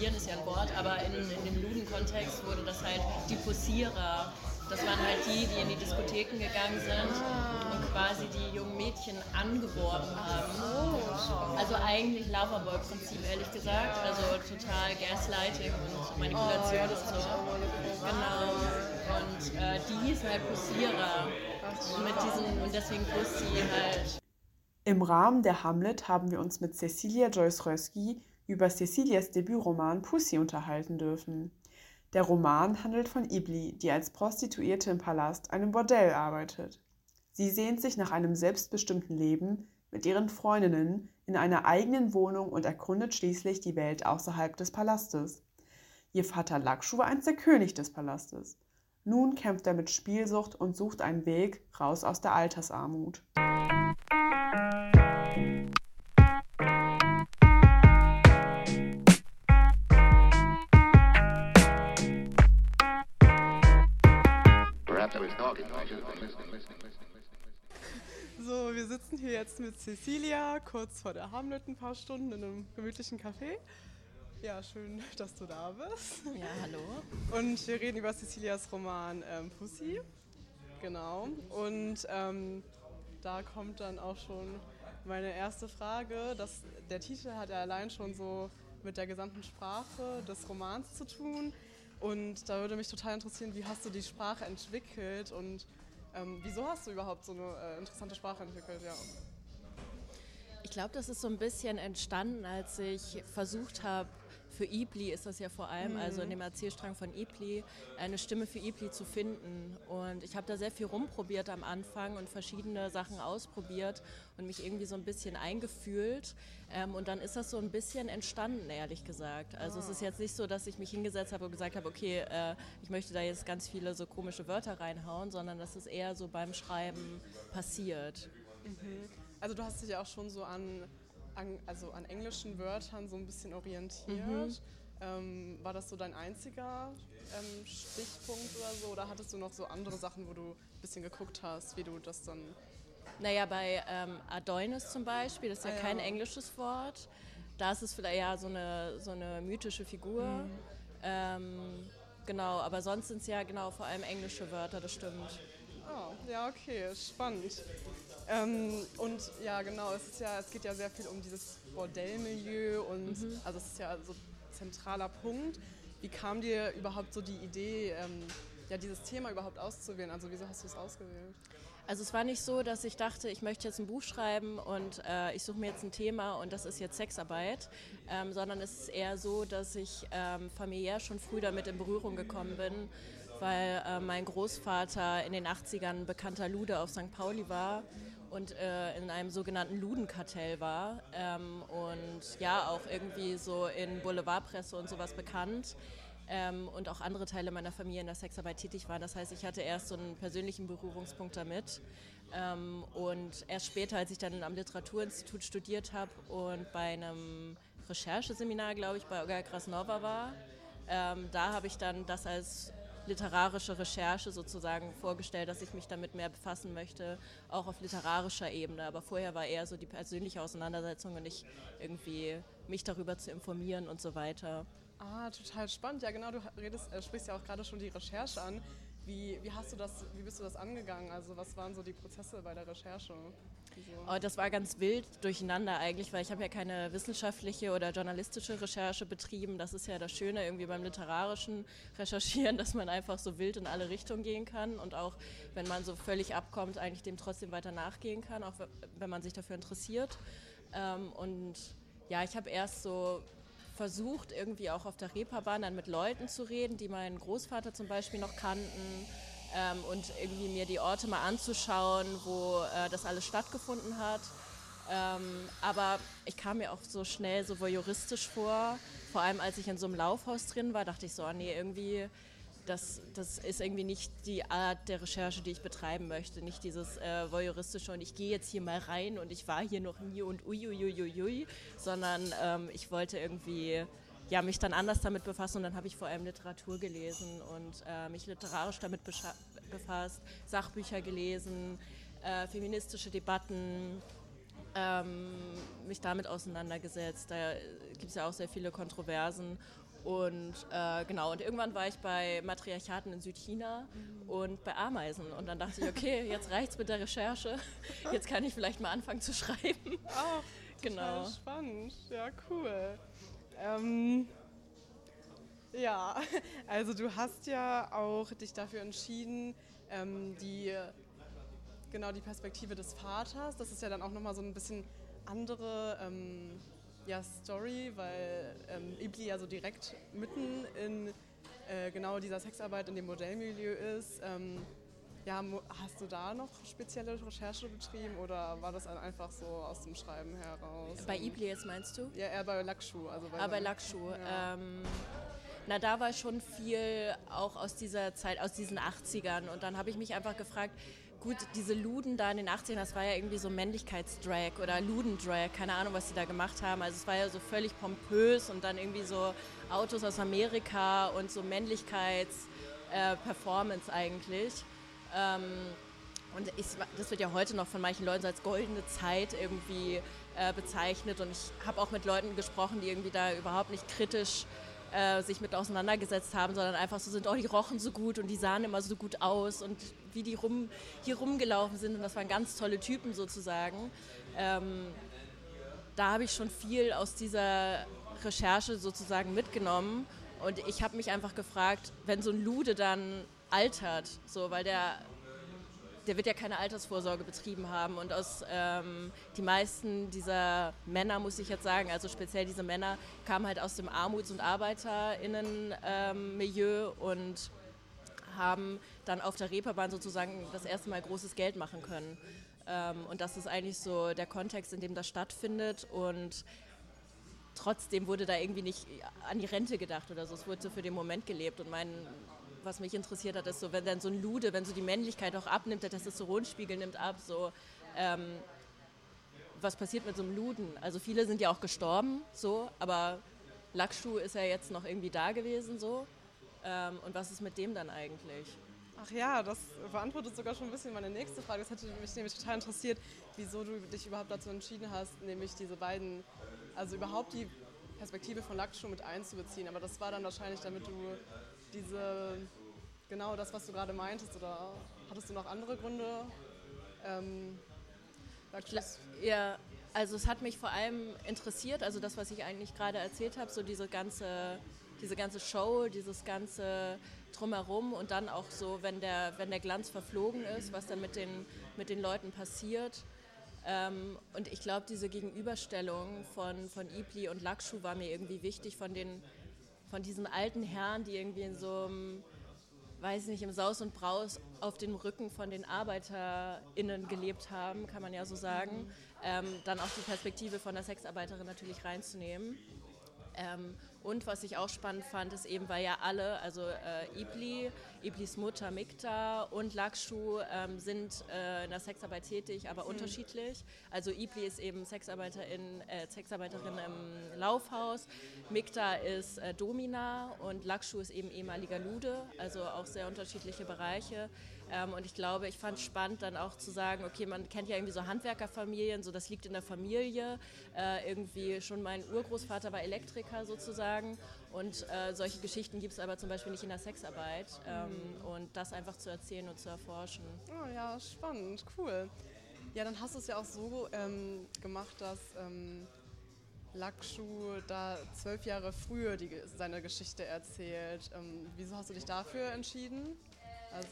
Posieren ist ja ein Wort, aber in, in dem Luden-Kontext wurde das halt die Posierer. Das waren halt die, die in die Diskotheken gegangen sind und quasi die jungen Mädchen angeworben haben. Also eigentlich Loverboy-Prinzip, ehrlich gesagt. Also total Gaslighting und Manipulation und so. Genau. Und äh, die hieß halt Posierer. Und, mit diesen, und deswegen Pussy halt. Im Rahmen der Hamlet haben wir uns mit Cecilia Joyce Rösky über Cecilias Debütroman Pussy unterhalten dürfen. Der Roman handelt von Ibli, die als Prostituierte im Palast, einem Bordell, arbeitet. Sie sehnt sich nach einem selbstbestimmten Leben mit ihren Freundinnen in einer eigenen Wohnung und erkundet schließlich die Welt außerhalb des Palastes. Ihr Vater Lakshu war einst der König des Palastes. Nun kämpft er mit Spielsucht und sucht einen Weg raus aus der Altersarmut. So, wir sitzen hier jetzt mit Cecilia, kurz vor der Hamlet ein paar Stunden in einem gemütlichen Café. Ja, schön, dass du da bist. Ja, hallo. Und wir reden über Cecilias Roman ähm, Pussy. Genau. Und ähm, da kommt dann auch schon meine erste Frage. Das, der Titel hat ja allein schon so mit der gesamten Sprache des Romans zu tun. Und da würde mich total interessieren, wie hast du die Sprache entwickelt und ähm, wieso hast du überhaupt so eine äh, interessante Sprache entwickelt? Ja. Ich glaube, das ist so ein bisschen entstanden, als ich versucht habe, für Ibli ist das ja vor allem, mhm. also in dem Erzählstrang von Ibli, eine Stimme für Ibli zu finden. Und ich habe da sehr viel rumprobiert am Anfang und verschiedene Sachen ausprobiert und mich irgendwie so ein bisschen eingefühlt. Ähm, und dann ist das so ein bisschen entstanden, ehrlich gesagt. Also oh. es ist jetzt nicht so, dass ich mich hingesetzt habe und gesagt habe, okay, äh, ich möchte da jetzt ganz viele so komische Wörter reinhauen, sondern das ist eher so beim Schreiben passiert. Mhm. Also du hast dich ja auch schon so an an, also an englischen Wörtern so ein bisschen orientiert. Mhm. Ähm, war das so dein einziger ähm, Stichpunkt oder so? Oder hattest du noch so andere Sachen, wo du ein bisschen geguckt hast, wie du das dann. Naja, bei ähm, Adonis zum Beispiel, das ist ja, ah, ja, kein englisches Wort. Da ist es vielleicht ja so eine, so eine mythische Figur. Mhm. Ähm, genau, aber sonst sind es ja genau vor allem englische Wörter, das stimmt. Oh, ja, okay, spannend. Ähm, und ja, genau, es, ist ja, es geht ja sehr viel um dieses Bordellmilieu und mhm. also es ist ja so ein zentraler Punkt. Wie kam dir überhaupt so die Idee, ähm, ja, dieses Thema überhaupt auszuwählen? Also wieso hast du es ausgewählt? Also es war nicht so, dass ich dachte, ich möchte jetzt ein Buch schreiben und äh, ich suche mir jetzt ein Thema und das ist jetzt Sexarbeit, ähm, sondern es ist eher so, dass ich ähm, familiär schon früh damit in Berührung gekommen bin, weil äh, mein Großvater in den 80ern bekannter Lude auf St. Pauli war und äh, in einem sogenannten Ludenkartell war. Ähm, und ja auch irgendwie so in Boulevardpresse und sowas bekannt. Ähm, und auch andere Teile meiner Familie in der Sexarbeit tätig waren. Das heißt, ich hatte erst so einen persönlichen Berührungspunkt damit. Ähm, und erst später, als ich dann am Literaturinstitut studiert habe und bei einem Rechercheseminar, glaube ich, bei Olga Krasnova war, ähm, da habe ich dann das als literarische Recherche sozusagen vorgestellt, dass ich mich damit mehr befassen möchte, auch auf literarischer Ebene. Aber vorher war eher so die persönliche Auseinandersetzung und nicht irgendwie mich darüber zu informieren und so weiter. Ah, total spannend. Ja, genau, du redest, äh, sprichst ja auch gerade schon die Recherche an. Wie, wie hast du das, wie bist du das angegangen? Also was waren so die Prozesse bei der Recherche? Oh, das war ganz wild durcheinander eigentlich, weil ich habe ja keine wissenschaftliche oder journalistische Recherche betrieben. Das ist ja das Schöne irgendwie beim literarischen Recherchieren, dass man einfach so wild in alle Richtungen gehen kann und auch wenn man so völlig abkommt, eigentlich dem trotzdem weiter nachgehen kann, auch wenn man sich dafür interessiert. Ähm, und ja, ich habe erst so versucht, irgendwie auch auf der Reeperbahn dann mit Leuten zu reden, die meinen Großvater zum Beispiel noch kannten ähm, und irgendwie mir die Orte mal anzuschauen, wo äh, das alles stattgefunden hat. Ähm, aber ich kam mir auch so schnell so voyeuristisch vor. Vor allem als ich in so einem Laufhaus drin war, dachte ich so, oh nee, irgendwie, das, das ist irgendwie nicht die Art der Recherche, die ich betreiben möchte. Nicht dieses äh, voyeuristische und ich gehe jetzt hier mal rein und ich war hier noch nie und uiuiuiui, sondern ähm, ich wollte irgendwie ja, mich dann anders damit befassen und dann habe ich vor allem Literatur gelesen und äh, mich literarisch damit befasst, Sachbücher gelesen, äh, feministische Debatten ähm, mich damit auseinandergesetzt. Da gibt es ja auch sehr viele Kontroversen. Und äh, genau, und irgendwann war ich bei Matriarchaten in Südchina mhm. und bei Ameisen. Und dann dachte ich, okay, jetzt reicht's mit der Recherche. Jetzt kann ich vielleicht mal anfangen zu schreiben. Oh, genau. Spannend, ja, cool. Ähm, ja, also du hast ja auch dich dafür entschieden, ähm, die genau die Perspektive des Vaters. Das ist ja dann auch nochmal so ein bisschen andere ähm, ja, Story, weil ähm, Ibli ja so direkt mitten in äh, genau dieser Sexarbeit in dem Modellmilieu ist. Ähm, ja, hast du da noch spezielle Recherche betrieben oder war das einfach so aus dem Schreiben heraus? Bei Ibli jetzt meinst du? Ja, eher bei Lakshu. Also bei ah, bei Lakshu. Ja. Ähm, na, da war schon viel auch aus dieser Zeit, aus diesen 80ern. Und dann habe ich mich einfach gefragt, gut, diese Luden da in den 80ern, das war ja irgendwie so Männlichkeitsdrag oder Ludendrag, keine Ahnung, was sie da gemacht haben. Also es war ja so völlig pompös und dann irgendwie so Autos aus Amerika und so Männlichkeits-Performance äh, eigentlich. Ähm, und ich, das wird ja heute noch von manchen Leuten so als goldene Zeit irgendwie äh, bezeichnet. Und ich habe auch mit Leuten gesprochen, die irgendwie da überhaupt nicht kritisch äh, sich mit auseinandergesetzt haben, sondern einfach so sind, oh, die rochen so gut und die sahen immer so gut aus und wie die rum, hier rumgelaufen sind. Und das waren ganz tolle Typen sozusagen. Ähm, da habe ich schon viel aus dieser Recherche sozusagen mitgenommen. Und ich habe mich einfach gefragt, wenn so ein Lude dann altert, so, weil der der wird ja keine Altersvorsorge betrieben haben. Und aus ähm, die meisten dieser Männer, muss ich jetzt sagen, also speziell diese Männer, kamen halt aus dem Armuts- und ArbeiterInnen-Milieu ähm, und haben dann auf der Reeperbahn sozusagen das erste Mal großes Geld machen können. Ähm, und das ist eigentlich so der Kontext, in dem das stattfindet. Und trotzdem wurde da irgendwie nicht an die Rente gedacht oder so. Es wurde so für den Moment gelebt. Und mein was mich interessiert hat, ist so, wenn dann so ein Lude, wenn so die Männlichkeit auch abnimmt, der Testosteronspiegel nimmt ab, so, ähm, was passiert mit so einem Luden? Also viele sind ja auch gestorben, so, aber Lackschuh ist ja jetzt noch irgendwie da gewesen, so. Ähm, und was ist mit dem dann eigentlich? Ach ja, das beantwortet sogar schon ein bisschen meine nächste Frage. Das hätte mich nämlich total interessiert, wieso du dich überhaupt dazu entschieden hast, nämlich diese beiden, also überhaupt die Perspektive von Lackschuh mit einzubeziehen. Aber das war dann wahrscheinlich, damit du diese, genau das, was du gerade meintest, oder hattest du noch andere Gründe? Ähm, ja, also es hat mich vor allem interessiert, also das, was ich eigentlich gerade erzählt habe, so diese ganze, diese ganze Show, dieses ganze drumherum und dann auch so, wenn der, wenn der Glanz verflogen ist, was dann mit den, mit den Leuten passiert. Ähm, und ich glaube, diese Gegenüberstellung von, von Ibli und Lakshu war mir irgendwie wichtig, von den von diesen alten Herren, die irgendwie in so einem, weiß nicht, im Saus und Braus auf dem Rücken von den ArbeiterInnen gelebt haben, kann man ja so sagen, ähm, dann auch die Perspektive von der Sexarbeiterin natürlich reinzunehmen. Ähm, und was ich auch spannend fand, ist eben, weil ja alle, also äh, Ibli, Iblis Mutter Mikta und Lakshu ähm, sind äh, in der Sexarbeit tätig, aber mhm. unterschiedlich. Also Ibli ist eben Sexarbeiterin, äh, Sexarbeiterin im Laufhaus, Mikta ist äh, Domina und Lakshu ist eben ehemaliger Lude, also auch sehr unterschiedliche Bereiche. Ähm, und ich glaube, ich fand es spannend dann auch zu sagen, okay, man kennt ja irgendwie so Handwerkerfamilien, so das liegt in der Familie. Äh, irgendwie schon mein Urgroßvater war Elektriker sozusagen. Und äh, solche Geschichten gibt es aber zum Beispiel nicht in der Sexarbeit. Ähm. Und das einfach zu erzählen und zu erforschen. Oh ja, spannend, cool. Ja, dann hast du es ja auch so ähm, gemacht, dass ähm, Lakshu da zwölf Jahre früher die, seine Geschichte erzählt. Ähm, wieso hast du dich dafür entschieden? Also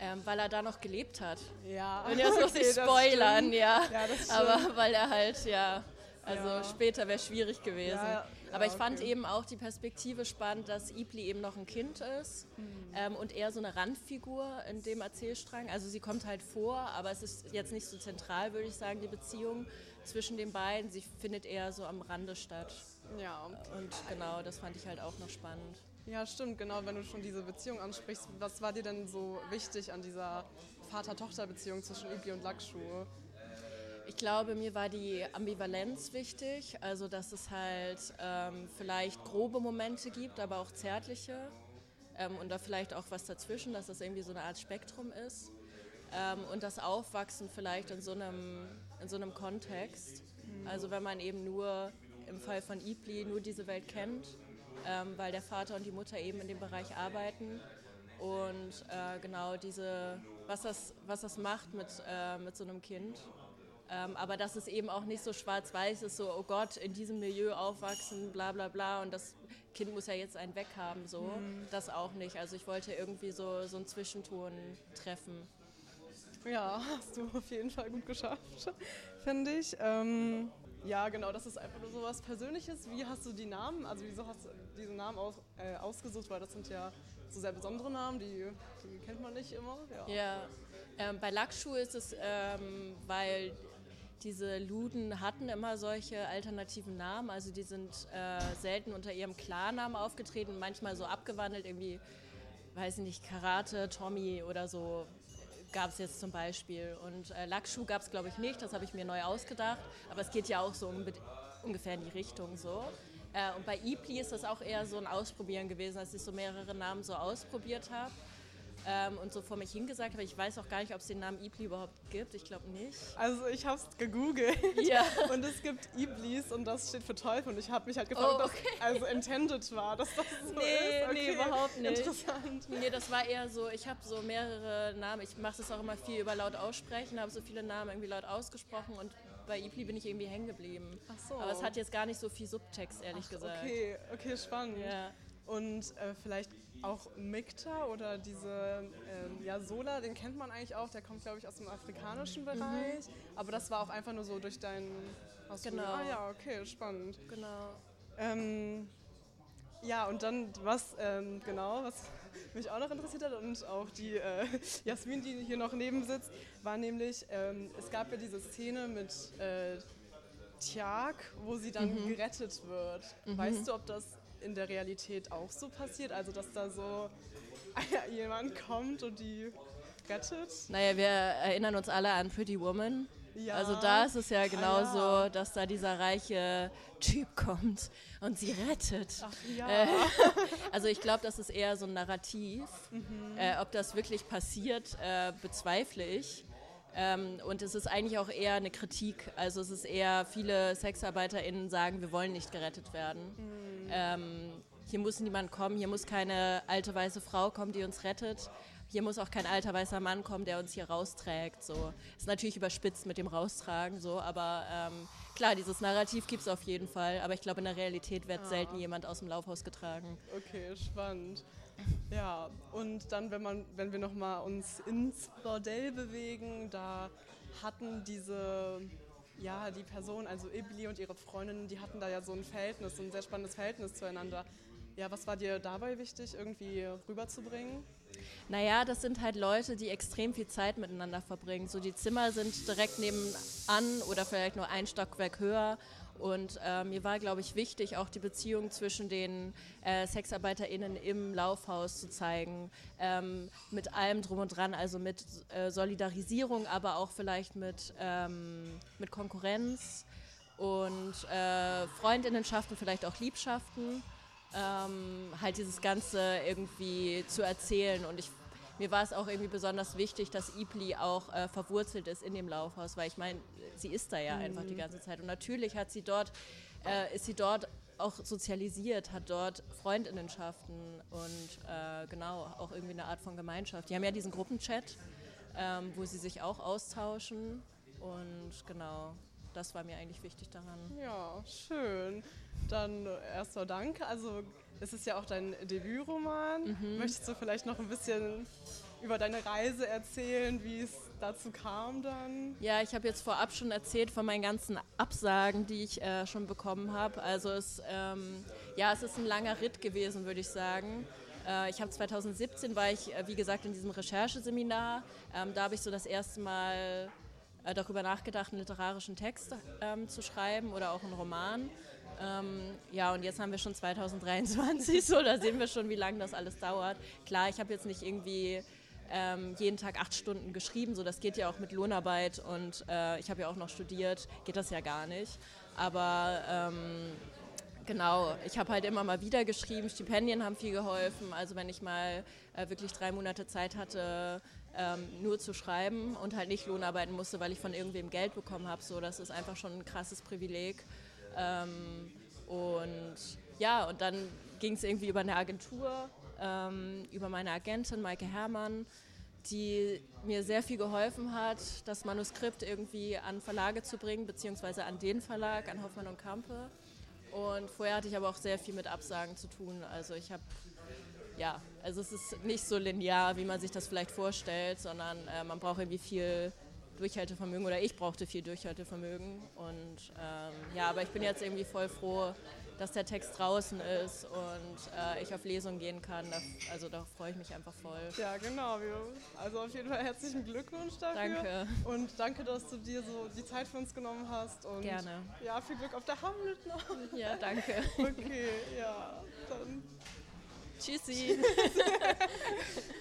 ähm, weil er da noch gelebt hat. Ja. Und jetzt muss okay, ich spoilern, ja. ja Aber weil er halt, ja, also ja. später wäre schwierig gewesen. Ja, Aber ich okay. fand eben auch die Perspektive spannend, dass Ibli eben noch ein Kind ist mhm. ähm, und eher so eine Randfigur in dem Erzählstrang. Also sie kommt halt vor, aber es ist jetzt nicht so zentral, würde ich sagen, die Beziehung zwischen den beiden. Sie findet eher so am Rande statt. Ja. Und genau, das fand ich halt auch noch spannend. Ja, stimmt, genau, wenn du schon diese Beziehung ansprichst. Was war dir denn so wichtig an dieser Vater-Tochter-Beziehung zwischen Ibi und Lakshu? Ich glaube, mir war die Ambivalenz wichtig, also dass es halt ähm, vielleicht grobe Momente gibt, aber auch zärtliche ähm, und da vielleicht auch was dazwischen, dass das irgendwie so eine Art Spektrum ist ähm, und das Aufwachsen vielleicht in so einem in so einem Kontext. Also wenn man eben nur im Fall von Ibli nur diese Welt kennt, ähm, weil der Vater und die Mutter eben in dem Bereich arbeiten und äh, genau diese, was das, was das macht mit, äh, mit so einem Kind. Ähm, aber dass es eben auch nicht so schwarz-weiß ist, so, oh Gott, in diesem Milieu aufwachsen, bla bla bla und das Kind muss ja jetzt einen weghaben, so. Mhm. Das auch nicht. Also ich wollte irgendwie so, so einen Zwischenton treffen. Ja, hast du auf jeden Fall gut geschafft, finde ich. Ähm, ja, genau, das ist einfach nur so was Persönliches. Wie hast du die Namen, also wieso hast du diese Namen aus, äh, ausgesucht? Weil das sind ja so sehr besondere Namen, die, die kennt man nicht immer. Ja, ja ähm, bei Lackschuh ist es, ähm, weil diese Luden hatten immer solche alternativen Namen, also die sind äh, selten unter ihrem Klarnamen aufgetreten, manchmal so abgewandelt, irgendwie, weiß ich nicht, Karate, Tommy oder so gab es jetzt zum Beispiel. Und äh, Lackschuh gab es, glaube ich, nicht, das habe ich mir neu ausgedacht, aber es geht ja auch so um, ungefähr in die Richtung so. Äh, und bei Ipli ist das auch eher so ein Ausprobieren gewesen, als ich so mehrere Namen so ausprobiert habe ähm, und so vor mich hingesagt habe. Ich weiß auch gar nicht, ob es den Namen Ibli überhaupt gibt. Ich glaube nicht. Also ich habe es gegoogelt ja. und es gibt Iblis und das steht für Teufel und ich habe mich halt gefragt, oh, okay. ob das also intended war, dass das so nee, ist. Okay. Nee, überhaupt nicht. Interessant. Nee, das war eher so, ich habe so mehrere Namen. Ich mache das auch immer viel über laut aussprechen, habe so viele Namen irgendwie laut ausgesprochen und bei Ibli bin ich irgendwie hängen geblieben. Ach so. Aber es hat jetzt gar nicht so viel Subtext, ehrlich Ach, gesagt. Okay, okay, spannend. Ja. Und äh, vielleicht auch Mikta oder diese ähm, ja, Sola, den kennt man eigentlich auch, der kommt glaube ich aus dem afrikanischen mhm. Bereich, mhm. aber das war auch einfach nur so durch deinen Ausflug. Genau. Ah ja, okay, spannend. Genau. Ähm, ja, und dann was, ähm, genau, was mich auch noch interessiert hat und auch die äh, Jasmin, die hier noch neben sitzt, war nämlich, ähm, es gab ja diese Szene mit äh, Tiag, wo sie dann mhm. gerettet wird. Mhm. Weißt du, ob das in der Realität auch so passiert? Also, dass da so jemand kommt und die rettet? Naja, wir erinnern uns alle an Pretty Woman. Ja. Also da ist es ja genauso, ah, ja. dass da dieser reiche Typ kommt und sie rettet. Ach, ja. Äh, also ich glaube, das ist eher so ein Narrativ. Mhm. Äh, ob das wirklich passiert, äh, bezweifle ich. Ähm, und es ist eigentlich auch eher eine Kritik. Also es ist eher, viele SexarbeiterInnen sagen, wir wollen nicht gerettet werden. Mhm. Ähm, hier muss niemand kommen, hier muss keine alte weiße Frau kommen, die uns rettet. Hier muss auch kein alter weißer Mann kommen, der uns hier rausträgt. So. Ist natürlich überspitzt mit dem Raustragen, so, aber ähm, klar, dieses Narrativ gibt es auf jeden Fall. Aber ich glaube, in der Realität wird ah. selten jemand aus dem Laufhaus getragen. Okay, spannend. Ja, und dann, wenn, man, wenn wir nochmal uns ins Bordell bewegen, da hatten diese, ja, die Person, also Ibli und ihre Freundin, die hatten da ja so ein Verhältnis, so ein sehr spannendes Verhältnis zueinander. Ja, was war dir dabei wichtig, irgendwie rüberzubringen? Naja, das sind halt Leute, die extrem viel Zeit miteinander verbringen. So die Zimmer sind direkt nebenan oder vielleicht nur ein Stockwerk höher und äh, mir war, glaube ich, wichtig, auch die Beziehung zwischen den äh, SexarbeiterInnen im Laufhaus zu zeigen, ähm, mit allem drum und dran, also mit äh, Solidarisierung, aber auch vielleicht mit, ähm, mit Konkurrenz und äh, Freundinnenschaften, vielleicht auch Liebschaften. Ähm, halt dieses Ganze irgendwie zu erzählen und ich mir war es auch irgendwie besonders wichtig, dass Ipli auch äh, verwurzelt ist in dem Laufhaus, weil ich meine, sie ist da ja mhm. einfach die ganze Zeit. Und natürlich hat sie dort, äh, ist sie dort auch sozialisiert, hat dort Freundinnenschaften und äh, genau auch irgendwie eine Art von Gemeinschaft. Die haben ja diesen Gruppenchat, ähm, wo sie sich auch austauschen und genau, das war mir eigentlich wichtig daran. Ja, schön. Dann erstmal danke. Also es ist ja auch dein Debütroman. Mhm. Möchtest du vielleicht noch ein bisschen über deine Reise erzählen, wie es dazu kam dann? Ja, ich habe jetzt vorab schon erzählt von meinen ganzen Absagen, die ich äh, schon bekommen habe. Also es, ähm, ja, es ist ein langer Ritt gewesen, würde ich sagen. Äh, ich habe 2017 war ich, äh, wie gesagt, in diesem Rechercheseminar. Ähm, da habe ich so das erste Mal äh, darüber nachgedacht, einen literarischen Text ähm, zu schreiben oder auch einen Roman. Ähm, ja, und jetzt haben wir schon 2023, so da sehen wir schon, wie lange das alles dauert. Klar, ich habe jetzt nicht irgendwie ähm, jeden Tag acht Stunden geschrieben, so das geht ja auch mit Lohnarbeit und äh, ich habe ja auch noch studiert, geht das ja gar nicht. Aber ähm, Genau, ich habe halt immer mal wieder geschrieben, Stipendien haben viel geholfen. Also wenn ich mal äh, wirklich drei Monate Zeit hatte, ähm, nur zu schreiben und halt nicht Lohnarbeiten musste, weil ich von irgendwem Geld bekommen habe, so das ist einfach schon ein krasses Privileg. Ähm, und ja, und dann ging es irgendwie über eine Agentur, ähm, über meine Agentin Maike Herrmann, die mir sehr viel geholfen hat, das Manuskript irgendwie an Verlage zu bringen, beziehungsweise an den Verlag, an Hoffmann und Kampe. Und vorher hatte ich aber auch sehr viel mit Absagen zu tun. Also ich habe, ja, also es ist nicht so linear, wie man sich das vielleicht vorstellt, sondern äh, man braucht irgendwie viel Durchhaltevermögen oder ich brauchte viel Durchhaltevermögen. Und ähm, ja, aber ich bin jetzt irgendwie voll froh, dass der Text draußen ist und äh, ich auf Lesung gehen kann. Da, also da freue ich mich einfach voll. Ja, genau. Also auf jeden Fall herzlichen Glückwunsch dafür. Danke. Und danke, dass du dir so die Zeit für uns genommen hast. Und Gerne. Ja, viel Glück auf der Hamlet noch. Ja, danke. Okay, ja. Dann. Tschüssi.